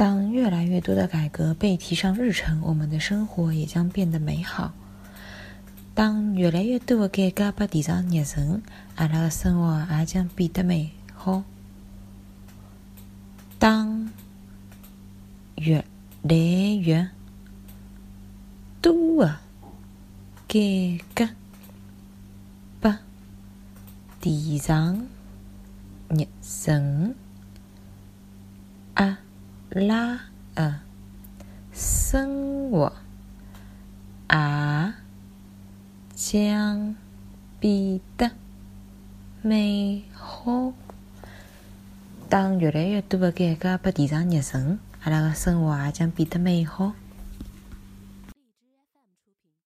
当越来越多的改革被提上日程，我们的生活也将变得美好。当越来越多的改革被提上日程，阿拉的生活也将变得美好。当越来越多的改革被提上日程，拉呃生活啊将变得美好。当越来越多的改革被提上日程，阿拉的生活也将变得美好。